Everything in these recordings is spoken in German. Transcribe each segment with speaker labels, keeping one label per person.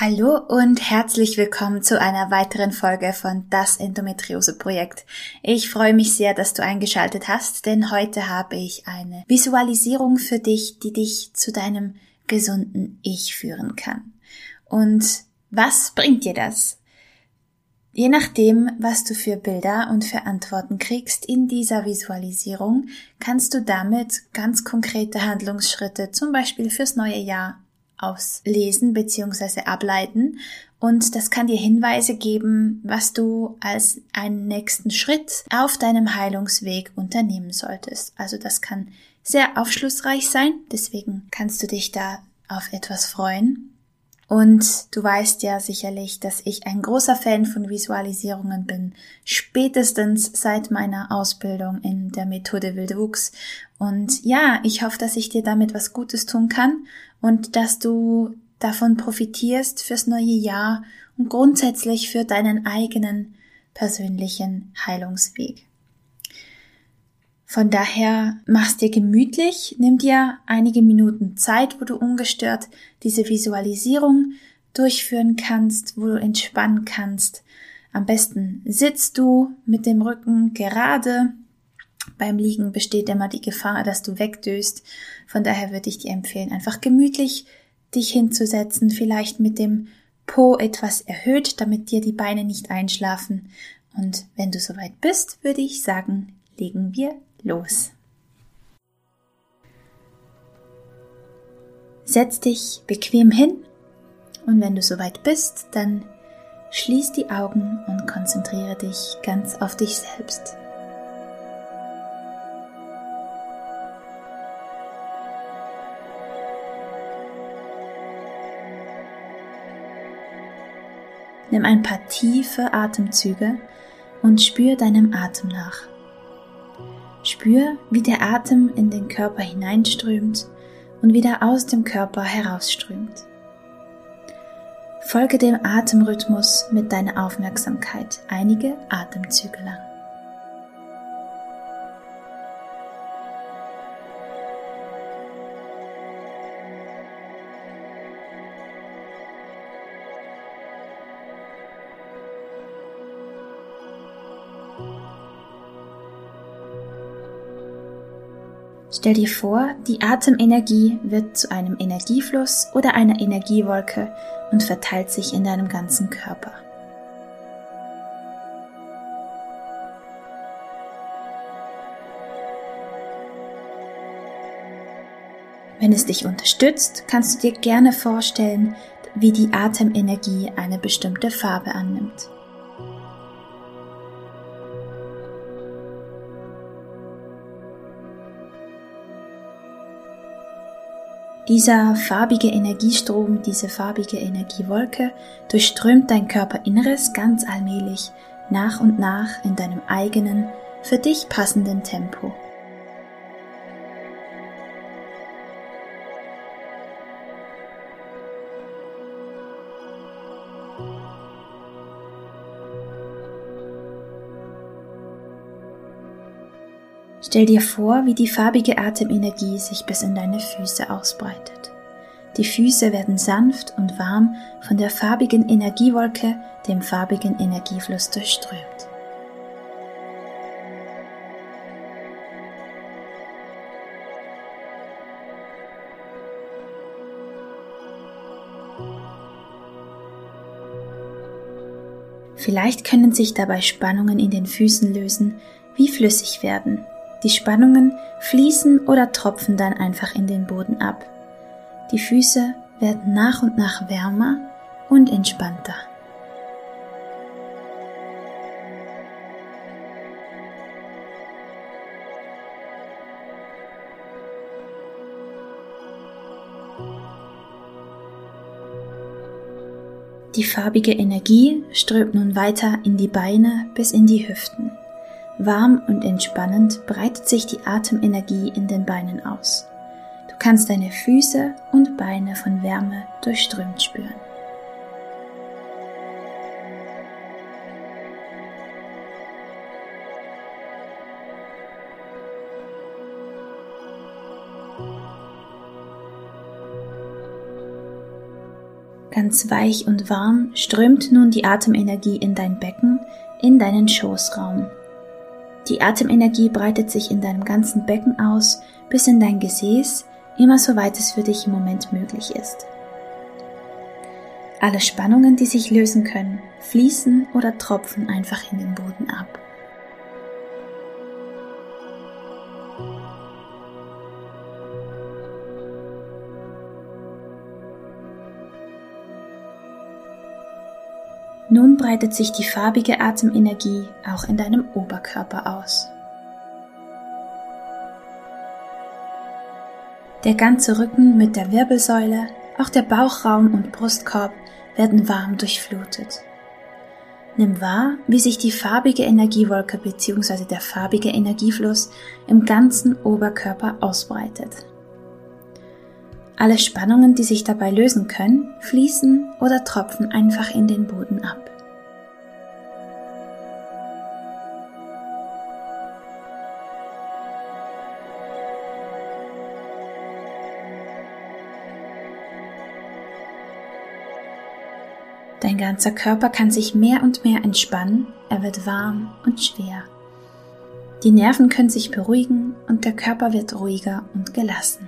Speaker 1: Hallo und herzlich willkommen zu einer weiteren Folge von Das Endometriose Projekt. Ich freue mich sehr, dass du eingeschaltet hast, denn heute habe ich eine Visualisierung für dich, die dich zu deinem gesunden Ich führen kann. Und was bringt dir das? Je nachdem, was du für Bilder und für Antworten kriegst in dieser Visualisierung, kannst du damit ganz konkrete Handlungsschritte, zum Beispiel fürs neue Jahr, auslesen bzw. ableiten und das kann dir Hinweise geben, was du als einen nächsten Schritt auf deinem Heilungsweg unternehmen solltest. Also das kann sehr aufschlussreich sein, deswegen kannst du dich da auf etwas freuen. Und du weißt ja sicherlich, dass ich ein großer Fan von Visualisierungen bin, spätestens seit meiner Ausbildung in der Methode Wildwuchs. Und ja, ich hoffe, dass ich dir damit was Gutes tun kann und dass du davon profitierst fürs neue Jahr und grundsätzlich für deinen eigenen persönlichen Heilungsweg. Von daher mach's dir gemütlich, nimm dir einige Minuten Zeit, wo du ungestört diese Visualisierung durchführen kannst, wo du entspannen kannst. Am besten sitzt du mit dem Rücken gerade. Beim Liegen besteht immer die Gefahr, dass du wegdöst. Von daher würde ich dir empfehlen, einfach gemütlich dich hinzusetzen, vielleicht mit dem Po etwas erhöht, damit dir die Beine nicht einschlafen. Und wenn du soweit bist, würde ich sagen, legen wir los. Setz dich bequem hin und wenn du soweit bist, dann schließ die Augen und konzentriere dich ganz auf dich selbst. Nimm ein paar tiefe Atemzüge und spür deinem Atem nach. Spür, wie der Atem in den Körper hineinströmt und wieder aus dem Körper herausströmt. Folge dem Atemrhythmus mit deiner Aufmerksamkeit einige Atemzüge lang. Stell dir vor, die Atemenergie wird zu einem Energiefluss oder einer Energiewolke und verteilt sich in deinem ganzen Körper. Wenn es dich unterstützt, kannst du dir gerne vorstellen, wie die Atemenergie eine bestimmte Farbe annimmt. Dieser farbige Energiestrom, diese farbige Energiewolke durchströmt dein Körperinneres ganz allmählich, nach und nach in deinem eigenen, für dich passenden Tempo. Stell dir vor, wie die farbige Atemenergie sich bis in deine Füße ausbreitet. Die Füße werden sanft und warm von der farbigen Energiewolke, dem farbigen Energiefluss durchströmt. Vielleicht können sich dabei Spannungen in den Füßen lösen, wie flüssig werden, die Spannungen fließen oder tropfen dann einfach in den Boden ab. Die Füße werden nach und nach wärmer und entspannter. Die farbige Energie strömt nun weiter in die Beine bis in die Hüften. Warm und entspannend breitet sich die Atemenergie in den Beinen aus. Du kannst deine Füße und Beine von Wärme durchströmt spüren. Ganz weich und warm strömt nun die Atemenergie in dein Becken, in deinen Schoßraum. Die Atemenergie breitet sich in deinem ganzen Becken aus, bis in dein Gesäß, immer so weit es für dich im Moment möglich ist. Alle Spannungen, die sich lösen können, fließen oder tropfen einfach in den Boden ab. Nun breitet sich die farbige Atemenergie auch in deinem Oberkörper aus. Der ganze Rücken mit der Wirbelsäule, auch der Bauchraum und Brustkorb werden warm durchflutet. Nimm wahr, wie sich die farbige Energiewolke bzw. der farbige Energiefluss im ganzen Oberkörper ausbreitet. Alle Spannungen, die sich dabei lösen können, fließen oder tropfen einfach in den Boden ab. Dein ganzer Körper kann sich mehr und mehr entspannen, er wird warm und schwer. Die Nerven können sich beruhigen und der Körper wird ruhiger und gelassen.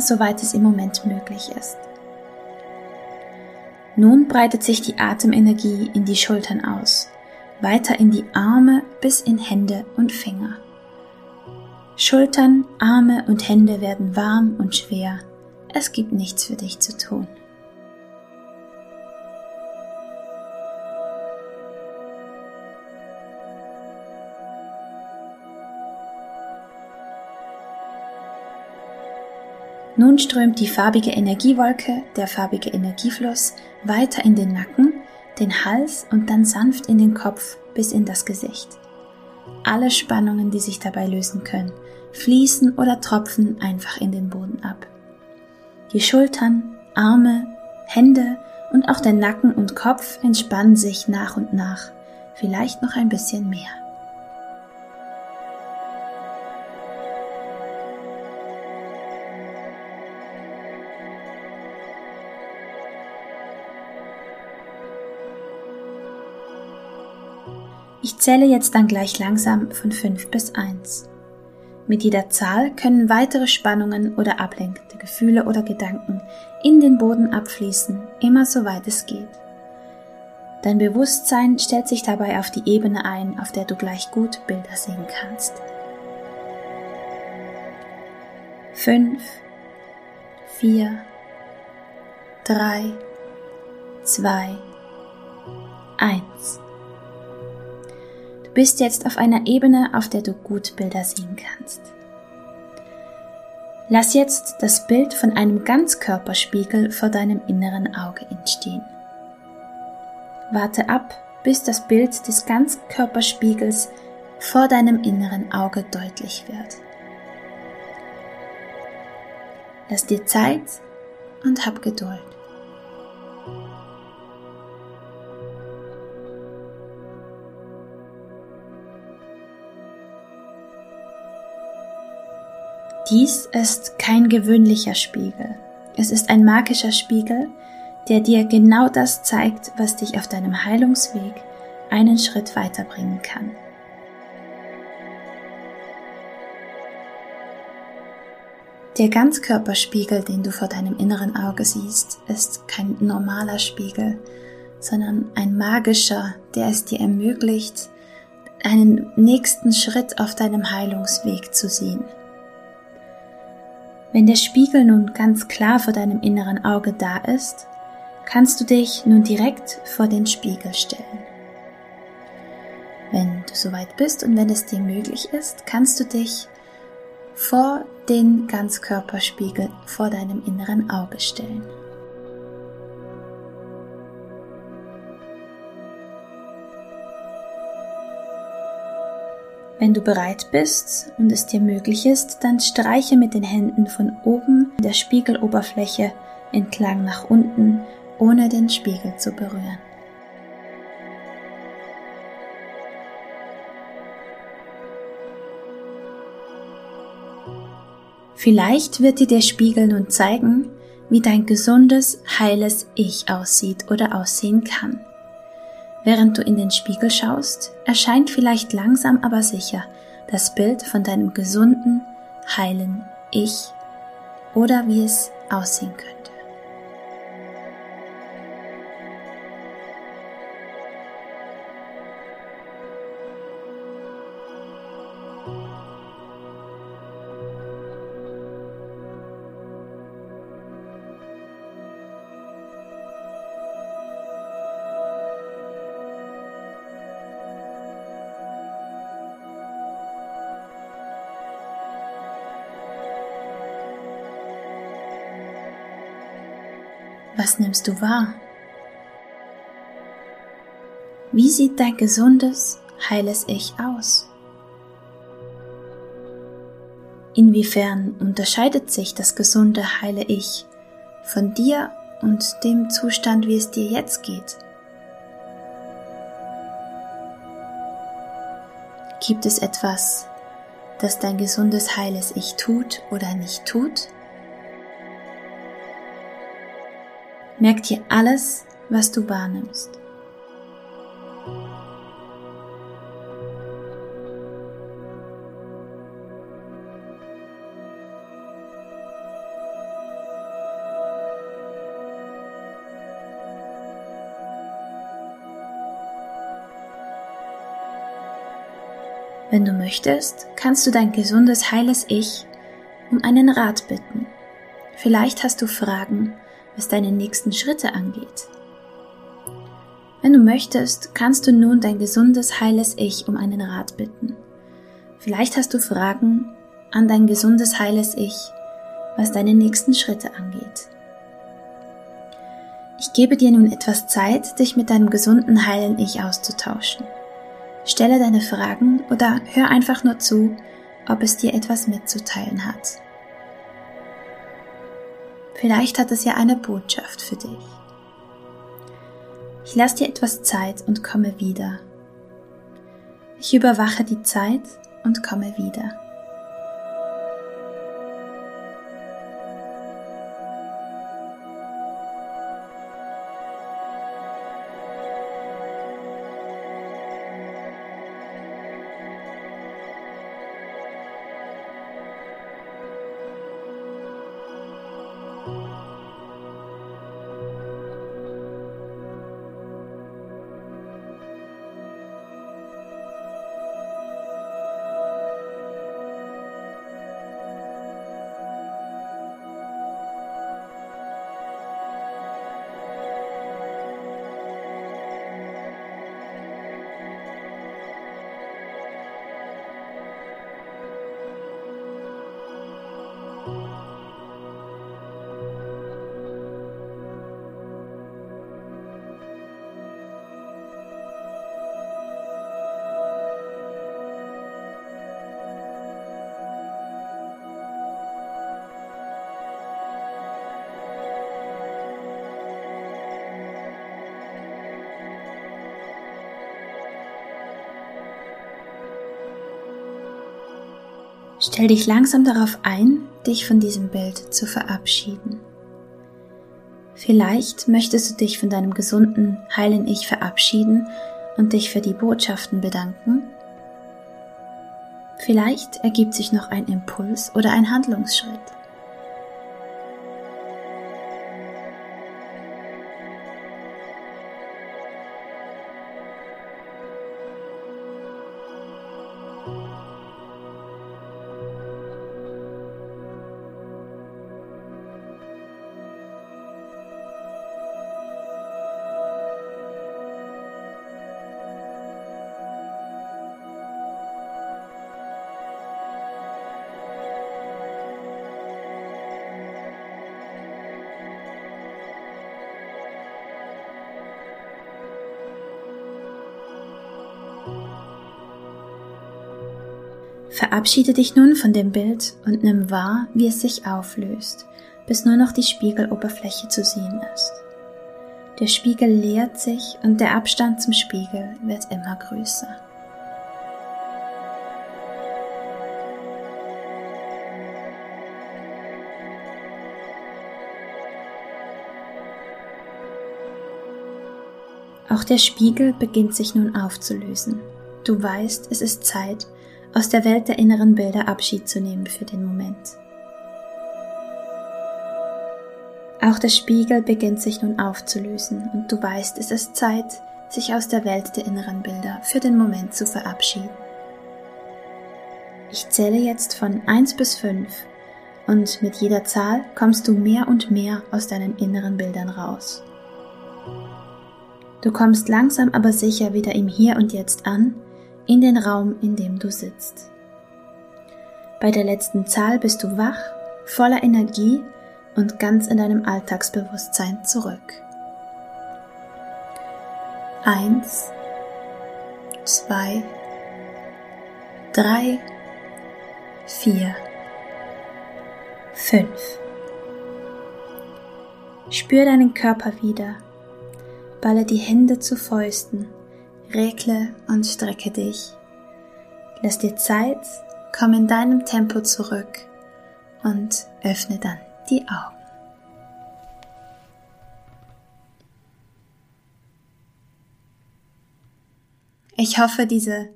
Speaker 1: Soweit es im Moment möglich ist. Nun breitet sich die Atemenergie in die Schultern aus, weiter in die Arme bis in Hände und Finger. Schultern, Arme und Hände werden warm und schwer. Es gibt nichts für dich zu tun. Nun strömt die farbige Energiewolke, der farbige Energiefluss weiter in den Nacken, den Hals und dann sanft in den Kopf bis in das Gesicht. Alle Spannungen, die sich dabei lösen können, fließen oder tropfen einfach in den Boden ab. Die Schultern, Arme, Hände und auch der Nacken und Kopf entspannen sich nach und nach, vielleicht noch ein bisschen mehr. Zähle jetzt dann gleich langsam von 5 bis 1. Mit jeder Zahl können weitere Spannungen oder ablenkende Gefühle oder Gedanken in den Boden abfließen, immer so weit es geht. Dein Bewusstsein stellt sich dabei auf die Ebene ein, auf der du gleich gut Bilder sehen kannst. 5, 4, 3, 2, 1 bist jetzt auf einer Ebene, auf der du gut Bilder sehen kannst. Lass jetzt das Bild von einem Ganzkörperspiegel vor deinem inneren Auge entstehen. Warte ab, bis das Bild des Ganzkörperspiegels vor deinem inneren Auge deutlich wird. Lass dir Zeit und hab Geduld. Dies ist kein gewöhnlicher Spiegel. Es ist ein magischer Spiegel, der dir genau das zeigt, was dich auf deinem Heilungsweg einen Schritt weiterbringen kann. Der Ganzkörperspiegel, den du vor deinem inneren Auge siehst, ist kein normaler Spiegel, sondern ein magischer, der es dir ermöglicht, einen nächsten Schritt auf deinem Heilungsweg zu sehen. Wenn der Spiegel nun ganz klar vor deinem inneren Auge da ist, kannst du dich nun direkt vor den Spiegel stellen. Wenn du soweit bist und wenn es dir möglich ist, kannst du dich vor den Ganzkörperspiegel vor deinem inneren Auge stellen. Wenn du bereit bist und es dir möglich ist, dann streiche mit den Händen von oben der Spiegeloberfläche entlang nach unten, ohne den Spiegel zu berühren. Vielleicht wird dir der Spiegel nun zeigen, wie dein gesundes, heiles Ich aussieht oder aussehen kann. Während du in den Spiegel schaust, erscheint vielleicht langsam aber sicher das Bild von deinem gesunden, heilen Ich oder wie es aussehen könnte. Was nimmst du wahr? Wie sieht dein gesundes, heiles Ich aus? Inwiefern unterscheidet sich das gesunde, heile Ich von dir und dem Zustand, wie es dir jetzt geht? Gibt es etwas, das dein gesundes, heiles Ich tut oder nicht tut? Merk dir alles, was du wahrnimmst. Wenn du möchtest, kannst du dein gesundes, heiles Ich um einen Rat bitten. Vielleicht hast du Fragen, was deine nächsten Schritte angeht. Wenn du möchtest, kannst du nun dein gesundes, heiles Ich um einen Rat bitten. Vielleicht hast du Fragen an dein gesundes, heiles Ich, was deine nächsten Schritte angeht. Ich gebe dir nun etwas Zeit, dich mit deinem gesunden, heilen Ich auszutauschen. Stelle deine Fragen oder hör einfach nur zu, ob es dir etwas mitzuteilen hat. Vielleicht hat es ja eine Botschaft für dich. Ich lasse dir etwas Zeit und komme wieder. Ich überwache die Zeit und komme wieder. Stell dich langsam darauf ein, dich von diesem Bild zu verabschieden. Vielleicht möchtest du dich von deinem gesunden, heilen Ich verabschieden und dich für die Botschaften bedanken. Vielleicht ergibt sich noch ein Impuls oder ein Handlungsschritt. Verabschiede dich nun von dem Bild und nimm wahr, wie es sich auflöst, bis nur noch die Spiegeloberfläche zu sehen ist. Der Spiegel leert sich und der Abstand zum Spiegel wird immer größer. Auch der Spiegel beginnt sich nun aufzulösen. Du weißt, es ist Zeit, aus der Welt der inneren Bilder Abschied zu nehmen für den Moment. Auch der Spiegel beginnt sich nun aufzulösen und du weißt, es ist Zeit, sich aus der Welt der inneren Bilder für den Moment zu verabschieden. Ich zähle jetzt von 1 bis 5 und mit jeder Zahl kommst du mehr und mehr aus deinen inneren Bildern raus. Du kommst langsam aber sicher wieder im Hier und Jetzt an, in den Raum, in dem du sitzt. Bei der letzten Zahl bist du wach, voller Energie und ganz in deinem Alltagsbewusstsein zurück. Eins, zwei, drei, vier, fünf. Spür deinen Körper wieder balle die Hände zu Fäusten, regle und strecke dich. Lass dir Zeit, komm in deinem Tempo zurück und öffne dann die Augen. Ich hoffe, diese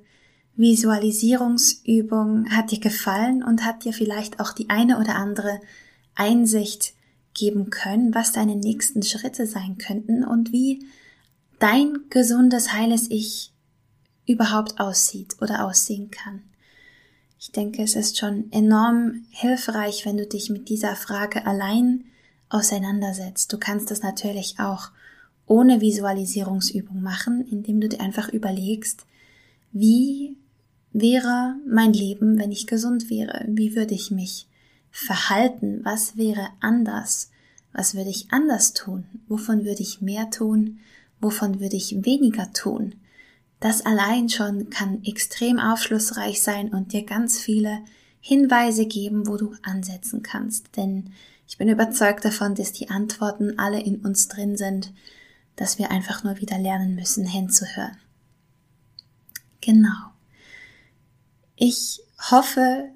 Speaker 1: Visualisierungsübung hat dir gefallen und hat dir vielleicht auch die eine oder andere Einsicht geben können, was deine nächsten Schritte sein könnten und wie dein gesundes, heiles Ich überhaupt aussieht oder aussehen kann. Ich denke, es ist schon enorm hilfreich, wenn du dich mit dieser Frage allein auseinandersetzt. Du kannst das natürlich auch ohne Visualisierungsübung machen, indem du dir einfach überlegst, wie wäre mein Leben, wenn ich gesund wäre? Wie würde ich mich verhalten? Was wäre anders? Was würde ich anders tun? Wovon würde ich mehr tun? Wovon würde ich weniger tun? Das allein schon kann extrem aufschlussreich sein und dir ganz viele Hinweise geben, wo du ansetzen kannst. Denn ich bin überzeugt davon, dass die Antworten alle in uns drin sind, dass wir einfach nur wieder lernen müssen, hinzuhören. Genau. Ich hoffe,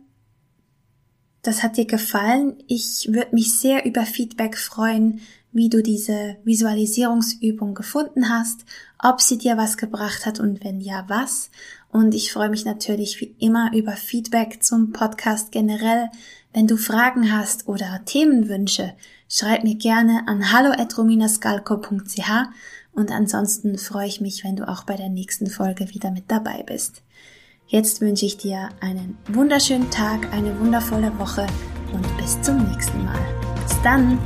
Speaker 1: das hat dir gefallen. Ich würde mich sehr über Feedback freuen, wie du diese Visualisierungsübung gefunden hast, ob sie dir was gebracht hat und wenn ja, was. Und ich freue mich natürlich wie immer über Feedback zum Podcast generell. Wenn du Fragen hast oder Themenwünsche, schreib mir gerne an hallo@rominascalco.ch und ansonsten freue ich mich, wenn du auch bei der nächsten Folge wieder mit dabei bist. Jetzt wünsche ich dir einen wunderschönen Tag, eine wundervolle Woche und bis zum nächsten Mal. Bis dann!